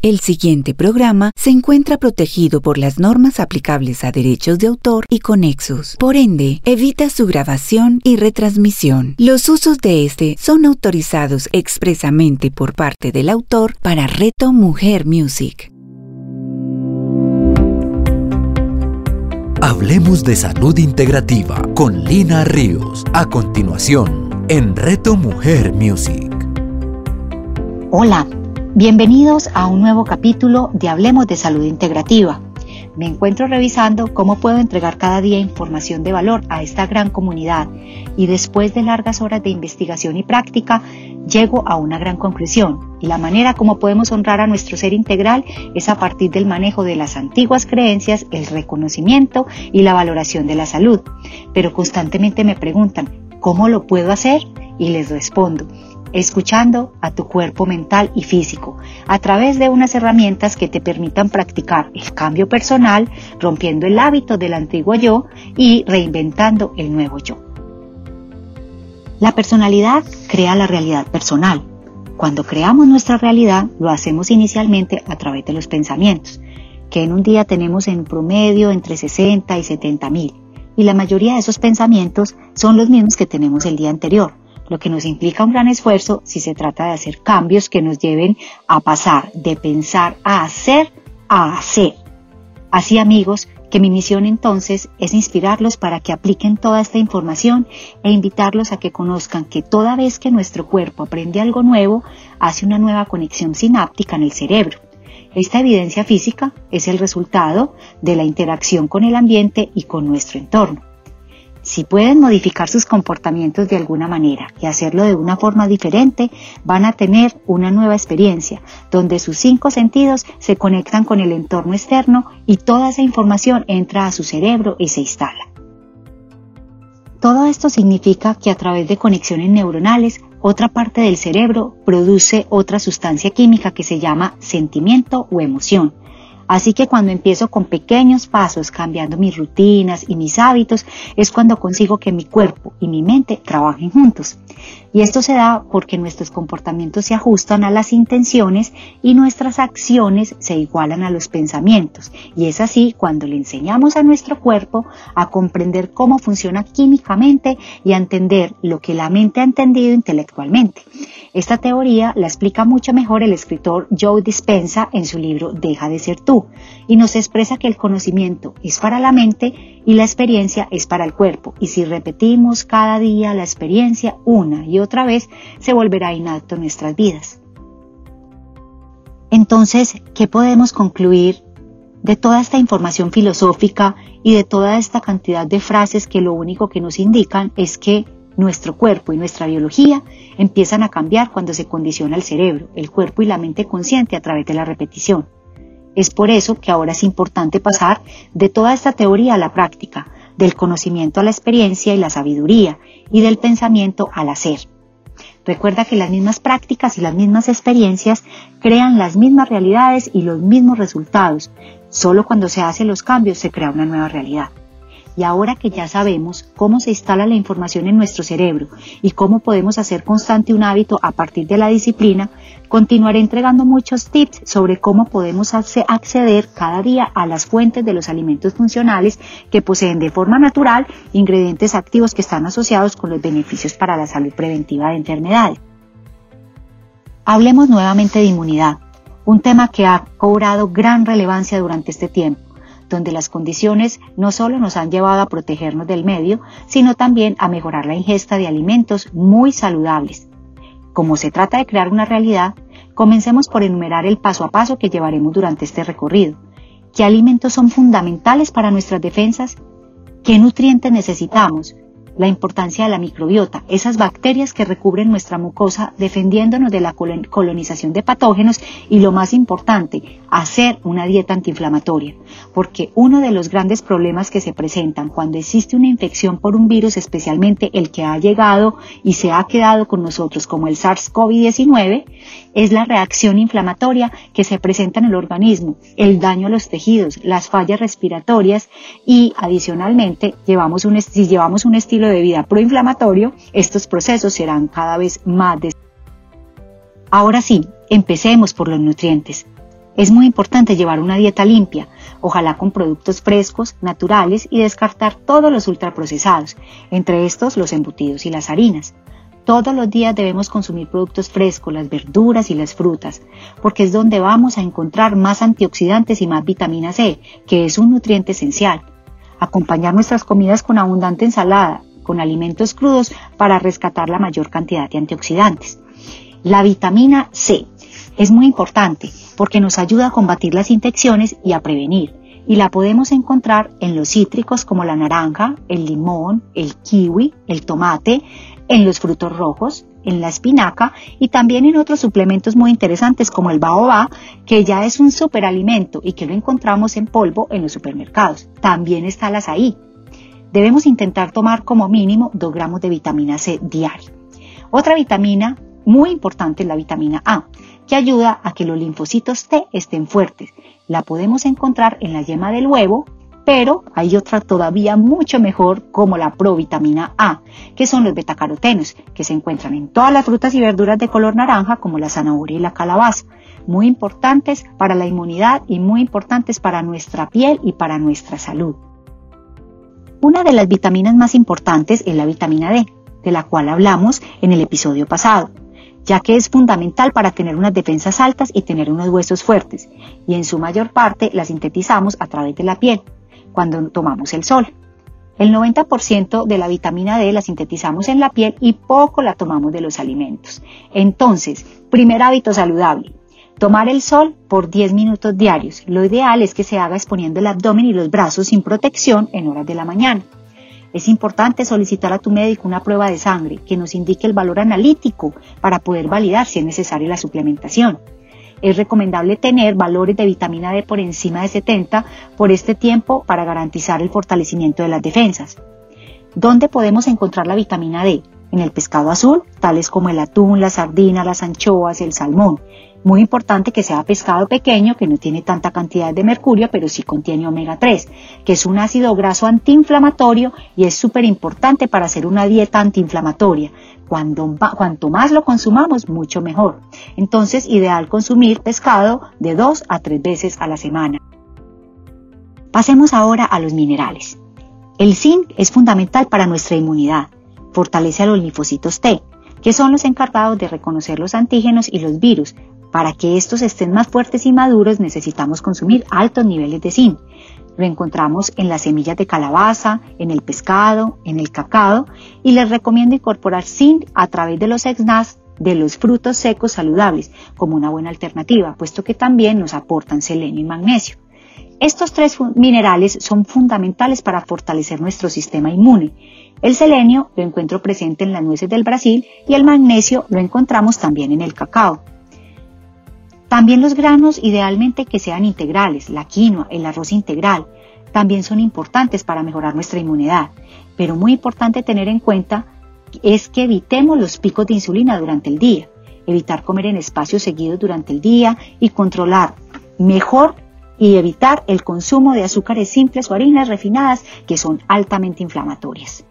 El siguiente programa se encuentra protegido por las normas aplicables a derechos de autor y conexos. Por ende, evita su grabación y retransmisión. Los usos de este son autorizados expresamente por parte del autor para Reto Mujer Music. Hablemos de salud integrativa con Lina Ríos. A continuación, en Reto Mujer Music. Hola, bienvenidos a un nuevo capítulo de Hablemos de Salud Integrativa. Me encuentro revisando cómo puedo entregar cada día información de valor a esta gran comunidad y después de largas horas de investigación y práctica llego a una gran conclusión y la manera como podemos honrar a nuestro ser integral es a partir del manejo de las antiguas creencias, el reconocimiento y la valoración de la salud. Pero constantemente me preguntan, ¿cómo lo puedo hacer? Y les respondo, escuchando a tu cuerpo mental y físico a través de unas herramientas que te permitan practicar el cambio personal, rompiendo el hábito del antiguo yo y reinventando el nuevo yo. La personalidad crea la realidad personal. Cuando creamos nuestra realidad, lo hacemos inicialmente a través de los pensamientos, que en un día tenemos en promedio entre 60 y 70 mil, y la mayoría de esos pensamientos son los mismos que tenemos el día anterior lo que nos implica un gran esfuerzo si se trata de hacer cambios que nos lleven a pasar de pensar a hacer a hacer. Así amigos, que mi misión entonces es inspirarlos para que apliquen toda esta información e invitarlos a que conozcan que toda vez que nuestro cuerpo aprende algo nuevo, hace una nueva conexión sináptica en el cerebro. Esta evidencia física es el resultado de la interacción con el ambiente y con nuestro entorno. Si pueden modificar sus comportamientos de alguna manera y hacerlo de una forma diferente, van a tener una nueva experiencia donde sus cinco sentidos se conectan con el entorno externo y toda esa información entra a su cerebro y se instala. Todo esto significa que a través de conexiones neuronales, otra parte del cerebro produce otra sustancia química que se llama sentimiento o emoción, Así que cuando empiezo con pequeños pasos, cambiando mis rutinas y mis hábitos, es cuando consigo que mi cuerpo y mi mente trabajen juntos. Y esto se da porque nuestros comportamientos se ajustan a las intenciones y nuestras acciones se igualan a los pensamientos. Y es así cuando le enseñamos a nuestro cuerpo a comprender cómo funciona químicamente y a entender lo que la mente ha entendido intelectualmente. Esta teoría la explica mucho mejor el escritor Joe Dispensa en su libro Deja de ser tú y nos expresa que el conocimiento es para la mente y la experiencia es para el cuerpo y si repetimos cada día la experiencia una y otra vez se volverá inacto en nuestras vidas. Entonces, ¿qué podemos concluir de toda esta información filosófica y de toda esta cantidad de frases que lo único que nos indican es que nuestro cuerpo y nuestra biología empiezan a cambiar cuando se condiciona el cerebro, el cuerpo y la mente consciente a través de la repetición. Es por eso que ahora es importante pasar de toda esta teoría a la práctica, del conocimiento a la experiencia y la sabiduría, y del pensamiento al hacer. Recuerda que las mismas prácticas y las mismas experiencias crean las mismas realidades y los mismos resultados. Solo cuando se hacen los cambios se crea una nueva realidad. Y ahora que ya sabemos cómo se instala la información en nuestro cerebro y cómo podemos hacer constante un hábito a partir de la disciplina, continuaré entregando muchos tips sobre cómo podemos acceder cada día a las fuentes de los alimentos funcionales que poseen de forma natural ingredientes activos que están asociados con los beneficios para la salud preventiva de enfermedades. Hablemos nuevamente de inmunidad, un tema que ha cobrado gran relevancia durante este tiempo donde las condiciones no solo nos han llevado a protegernos del medio, sino también a mejorar la ingesta de alimentos muy saludables. Como se trata de crear una realidad, comencemos por enumerar el paso a paso que llevaremos durante este recorrido. ¿Qué alimentos son fundamentales para nuestras defensas? ¿Qué nutrientes necesitamos? La importancia de la microbiota, esas bacterias que recubren nuestra mucosa defendiéndonos de la colonización de patógenos y lo más importante, hacer una dieta antiinflamatoria, porque uno de los grandes problemas que se presentan cuando existe una infección por un virus, especialmente el que ha llegado y se ha quedado con nosotros como el SARS-CoV-19, es la reacción inflamatoria que se presenta en el organismo, el daño a los tejidos, las fallas respiratorias y adicionalmente llevamos un, si llevamos un estilo de vida proinflamatorio, estos procesos serán cada vez más. Ahora sí, empecemos por los nutrientes. es muy importante llevar una dieta limpia, ojalá con productos frescos, naturales y descartar todos los ultraprocesados, entre estos los embutidos y las harinas. Todos los días debemos consumir productos frescos, las verduras y las frutas, porque es donde vamos a encontrar más antioxidantes y más vitamina C, que es un nutriente esencial. Acompañar nuestras comidas con abundante ensalada, con alimentos crudos para rescatar la mayor cantidad de antioxidantes. La vitamina C es muy importante porque nos ayuda a combatir las infecciones y a prevenir. Y la podemos encontrar en los cítricos como la naranja, el limón, el kiwi, el tomate, en los frutos rojos, en la espinaca y también en otros suplementos muy interesantes como el baobá, que ya es un superalimento y que lo encontramos en polvo en los supermercados. También está el azaí. Debemos intentar tomar como mínimo 2 gramos de vitamina C diario. Otra vitamina muy importante es la vitamina A, que ayuda a que los linfocitos T estén fuertes. La podemos encontrar en la yema del huevo, pero hay otra todavía mucho mejor como la provitamina A, que son los betacarotenos, que se encuentran en todas las frutas y verduras de color naranja como la zanahoria y la calabaza, muy importantes para la inmunidad y muy importantes para nuestra piel y para nuestra salud. Una de las vitaminas más importantes es la vitamina D, de la cual hablamos en el episodio pasado ya que es fundamental para tener unas defensas altas y tener unos huesos fuertes, y en su mayor parte la sintetizamos a través de la piel, cuando tomamos el sol. El 90% de la vitamina D la sintetizamos en la piel y poco la tomamos de los alimentos. Entonces, primer hábito saludable, tomar el sol por 10 minutos diarios. Lo ideal es que se haga exponiendo el abdomen y los brazos sin protección en horas de la mañana. Es importante solicitar a tu médico una prueba de sangre que nos indique el valor analítico para poder validar si es necesaria la suplementación. Es recomendable tener valores de vitamina D por encima de 70 por este tiempo para garantizar el fortalecimiento de las defensas. ¿Dónde podemos encontrar la vitamina D? En el pescado azul, tales como el atún, la sardina, las anchoas, el salmón. Muy importante que sea pescado pequeño, que no tiene tanta cantidad de mercurio, pero sí contiene omega 3, que es un ácido graso antiinflamatorio y es súper importante para hacer una dieta antiinflamatoria. Cuando, cuanto más lo consumamos, mucho mejor. Entonces, ideal consumir pescado de dos a tres veces a la semana. Pasemos ahora a los minerales. El zinc es fundamental para nuestra inmunidad. Fortalece a los linfocitos T, que son los encargados de reconocer los antígenos y los virus, para que estos estén más fuertes y maduros necesitamos consumir altos niveles de zinc. Lo encontramos en las semillas de calabaza, en el pescado, en el cacao y les recomiendo incorporar zinc a través de los exnas de los frutos secos saludables como una buena alternativa, puesto que también nos aportan selenio y magnesio. Estos tres minerales son fundamentales para fortalecer nuestro sistema inmune. El selenio lo encuentro presente en las nueces del Brasil y el magnesio lo encontramos también en el cacao. También los granos idealmente que sean integrales, la quinoa, el arroz integral, también son importantes para mejorar nuestra inmunidad, pero muy importante tener en cuenta es que evitemos los picos de insulina durante el día, evitar comer en espacios seguidos durante el día y controlar mejor y evitar el consumo de azúcares simples o harinas refinadas que son altamente inflamatorias.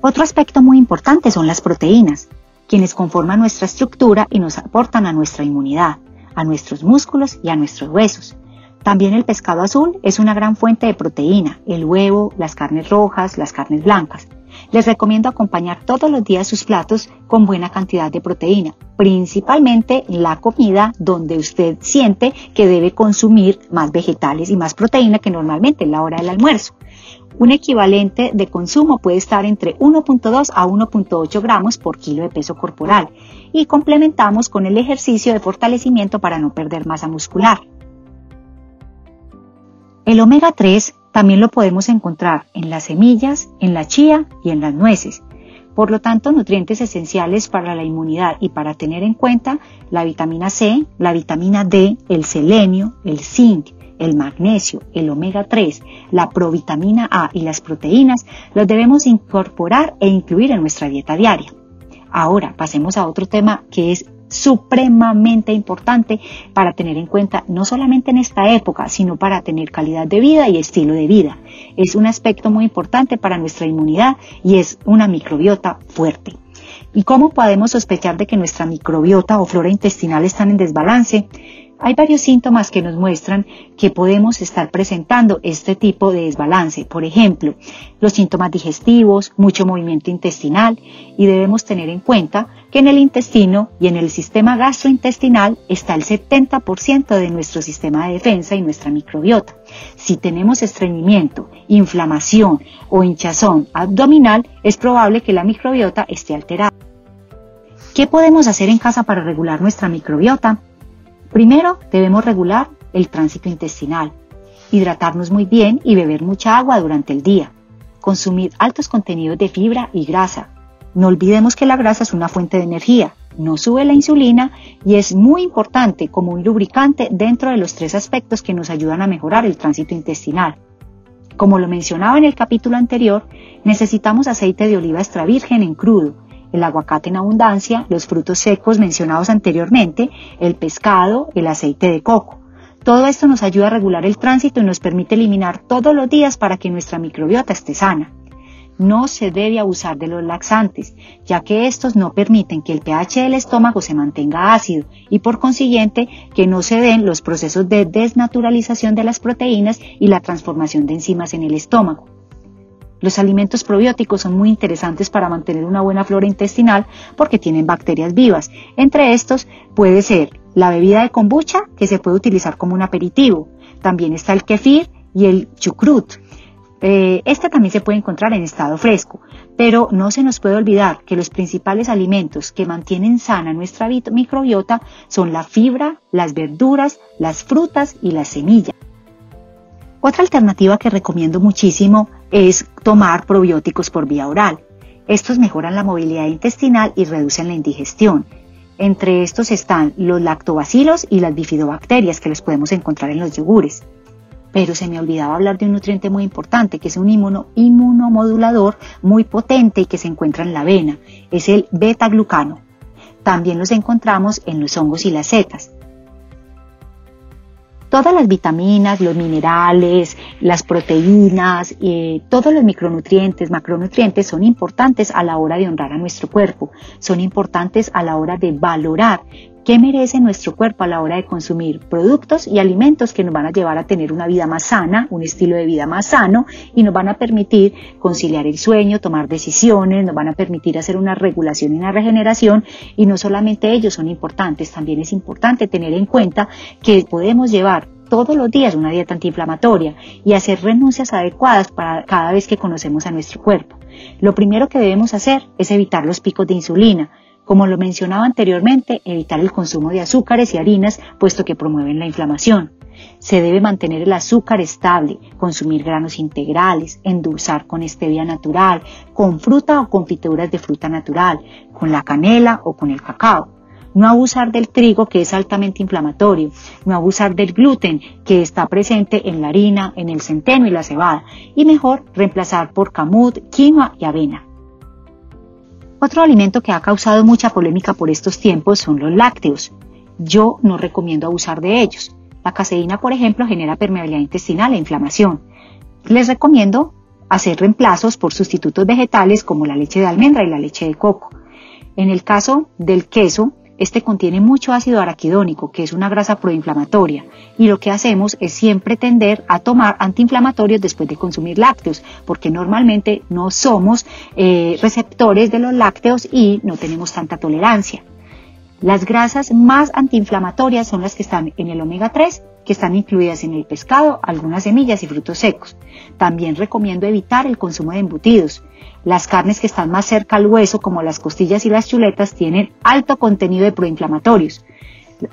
Otro aspecto muy importante son las proteínas quienes conforman nuestra estructura y nos aportan a nuestra inmunidad, a nuestros músculos y a nuestros huesos. También el pescado azul es una gran fuente de proteína, el huevo, las carnes rojas, las carnes blancas. Les recomiendo acompañar todos los días sus platos con buena cantidad de proteína, principalmente la comida donde usted siente que debe consumir más vegetales y más proteína que normalmente en la hora del almuerzo. Un equivalente de consumo puede estar entre 1.2 a 1.8 gramos por kilo de peso corporal y complementamos con el ejercicio de fortalecimiento para no perder masa muscular. El omega 3 también lo podemos encontrar en las semillas, en la chía y en las nueces. Por lo tanto, nutrientes esenciales para la inmunidad y para tener en cuenta la vitamina C, la vitamina D, el selenio, el zinc, el magnesio, el omega 3, la provitamina A y las proteínas los debemos incorporar e incluir en nuestra dieta diaria. Ahora pasemos a otro tema que es supremamente importante para tener en cuenta no solamente en esta época, sino para tener calidad de vida y estilo de vida. Es un aspecto muy importante para nuestra inmunidad y es una microbiota fuerte. ¿Y cómo podemos sospechar de que nuestra microbiota o flora intestinal están en desbalance? Hay varios síntomas que nos muestran que podemos estar presentando este tipo de desbalance. Por ejemplo, los síntomas digestivos, mucho movimiento intestinal y debemos tener en cuenta que en el intestino y en el sistema gastrointestinal está el 70% de nuestro sistema de defensa y nuestra microbiota. Si tenemos estreñimiento, inflamación o hinchazón abdominal, es probable que la microbiota esté alterada. ¿Qué podemos hacer en casa para regular nuestra microbiota? Primero, debemos regular el tránsito intestinal, hidratarnos muy bien y beber mucha agua durante el día, consumir altos contenidos de fibra y grasa. No olvidemos que la grasa es una fuente de energía, no sube la insulina y es muy importante como un lubricante dentro de los tres aspectos que nos ayudan a mejorar el tránsito intestinal. Como lo mencionaba en el capítulo anterior, necesitamos aceite de oliva extra virgen en crudo, el aguacate en abundancia, los frutos secos mencionados anteriormente, el pescado, el aceite de coco. Todo esto nos ayuda a regular el tránsito y nos permite eliminar todos los días para que nuestra microbiota esté sana. No se debe abusar de los laxantes, ya que estos no permiten que el pH del estómago se mantenga ácido y por consiguiente que no se den los procesos de desnaturalización de las proteínas y la transformación de enzimas en el estómago. Los alimentos probióticos son muy interesantes para mantener una buena flora intestinal porque tienen bacterias vivas. Entre estos puede ser la bebida de kombucha que se puede utilizar como un aperitivo. También está el kefir y el chucrut. Eh, este también se puede encontrar en estado fresco, pero no se nos puede olvidar que los principales alimentos que mantienen sana nuestra microbiota son la fibra, las verduras, las frutas y las semillas. Otra alternativa que recomiendo muchísimo es tomar probióticos por vía oral. Estos mejoran la movilidad intestinal y reducen la indigestión. Entre estos están los lactobacilos y las bifidobacterias que los podemos encontrar en los yogures. Pero se me olvidaba hablar de un nutriente muy importante, que es un inmunomodulador muy potente y que se encuentra en la avena. Es el beta-glucano. También los encontramos en los hongos y las setas. Todas las vitaminas, los minerales, las proteínas, eh, todos los micronutrientes, macronutrientes son importantes a la hora de honrar a nuestro cuerpo, son importantes a la hora de valorar qué merece nuestro cuerpo a la hora de consumir productos y alimentos que nos van a llevar a tener una vida más sana, un estilo de vida más sano y nos van a permitir conciliar el sueño, tomar decisiones, nos van a permitir hacer una regulación y una regeneración y no solamente ellos son importantes, también es importante tener en cuenta que podemos llevar todos los días una dieta antiinflamatoria y hacer renuncias adecuadas para cada vez que conocemos a nuestro cuerpo. Lo primero que debemos hacer es evitar los picos de insulina, como lo mencionaba anteriormente, evitar el consumo de azúcares y harinas, puesto que promueven la inflamación. Se debe mantener el azúcar estable, consumir granos integrales, endulzar con stevia natural, con fruta o confituras de fruta natural, con la canela o con el cacao. No abusar del trigo que es altamente inflamatorio, no abusar del gluten que está presente en la harina, en el centeno y la cebada, y mejor reemplazar por camut, quinoa y avena. Otro alimento que ha causado mucha polémica por estos tiempos son los lácteos. Yo no recomiendo abusar de ellos. La caseína, por ejemplo, genera permeabilidad intestinal e inflamación. Les recomiendo hacer reemplazos por sustitutos vegetales como la leche de almendra y la leche de coco. En el caso del queso, este contiene mucho ácido araquidónico, que es una grasa proinflamatoria, y lo que hacemos es siempre tender a tomar antiinflamatorios después de consumir lácteos, porque normalmente no somos eh, receptores de los lácteos y no tenemos tanta tolerancia. Las grasas más antiinflamatorias son las que están en el omega 3 que están incluidas en el pescado, algunas semillas y frutos secos. También recomiendo evitar el consumo de embutidos. Las carnes que están más cerca al hueso, como las costillas y las chuletas, tienen alto contenido de proinflamatorios.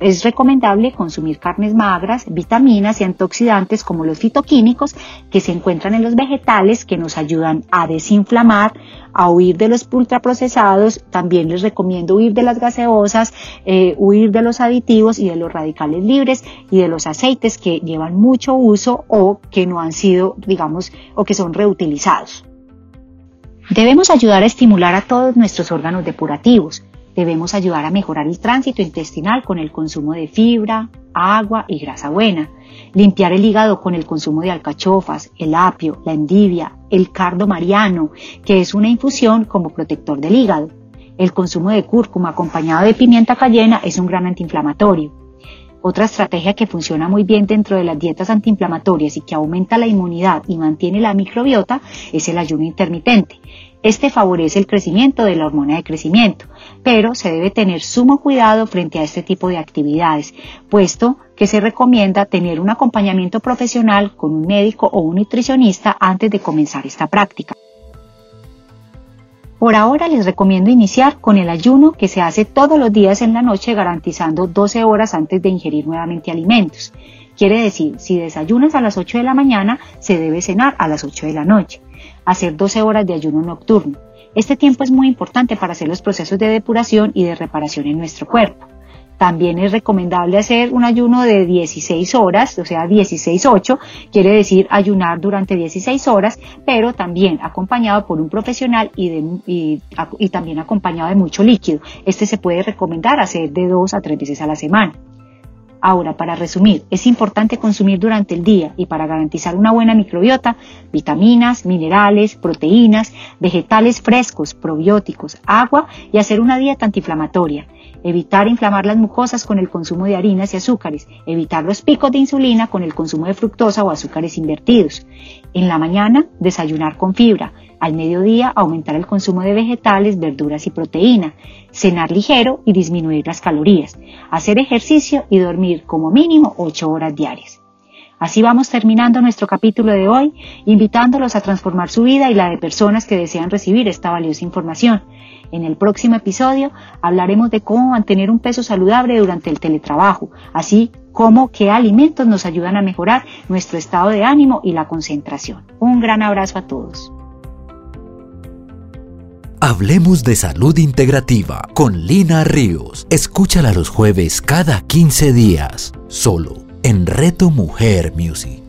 Es recomendable consumir carnes magras, vitaminas y antioxidantes como los fitoquímicos que se encuentran en los vegetales que nos ayudan a desinflamar, a huir de los ultraprocesados. También les recomiendo huir de las gaseosas, eh, huir de los aditivos y de los radicales libres y de los aceites que llevan mucho uso o que no han sido, digamos, o que son reutilizados. Debemos ayudar a estimular a todos nuestros órganos depurativos Debemos ayudar a mejorar el tránsito intestinal con el consumo de fibra, agua y grasa buena. Limpiar el hígado con el consumo de alcachofas, el apio, la endivia, el cardo mariano, que es una infusión como protector del hígado. El consumo de cúrcuma acompañado de pimienta cayena es un gran antiinflamatorio. Otra estrategia que funciona muy bien dentro de las dietas antiinflamatorias y que aumenta la inmunidad y mantiene la microbiota es el ayuno intermitente. Este favorece el crecimiento de la hormona de crecimiento, pero se debe tener sumo cuidado frente a este tipo de actividades, puesto que se recomienda tener un acompañamiento profesional con un médico o un nutricionista antes de comenzar esta práctica. Por ahora les recomiendo iniciar con el ayuno que se hace todos los días en la noche garantizando 12 horas antes de ingerir nuevamente alimentos. Quiere decir, si desayunas a las 8 de la mañana, se debe cenar a las 8 de la noche. Hacer 12 horas de ayuno nocturno. Este tiempo es muy importante para hacer los procesos de depuración y de reparación en nuestro cuerpo. También es recomendable hacer un ayuno de 16 horas, o sea, 16-8, quiere decir ayunar durante 16 horas, pero también acompañado por un profesional y, también acompañado de mucho líquido. Este se puede recomendar hacer de 2 a 3 veces a la semana. Ahora, para resumir, es importante consumir durante el día y para garantizar una buena microbiota, vitaminas, minerales, proteínas, vegetales frescos, probióticos, agua y hacer una dieta antiinflamatoria. Evitar inflamar las mucosas con el consumo de harinas y azúcares. Evitar los picos de insulina con el consumo de fructosa o azúcares invertidos. En la mañana, desayunar con fibra. Al mediodía, aumentar el consumo de vegetales, verduras y proteína. Cenar ligero y disminuir las calorías. Hacer ejercicio y dormir como mínimo 8 horas diarias. Así vamos terminando nuestro capítulo de hoy, invitándolos a transformar su vida y la de personas que desean recibir esta valiosa información. En el próximo episodio hablaremos de cómo mantener un peso saludable durante el teletrabajo, así como qué alimentos nos ayudan a mejorar nuestro estado de ánimo y la concentración. Un gran abrazo a todos. Hablemos de salud integrativa con Lina Ríos. Escúchala los jueves cada 15 días, solo en Reto Mujer Music.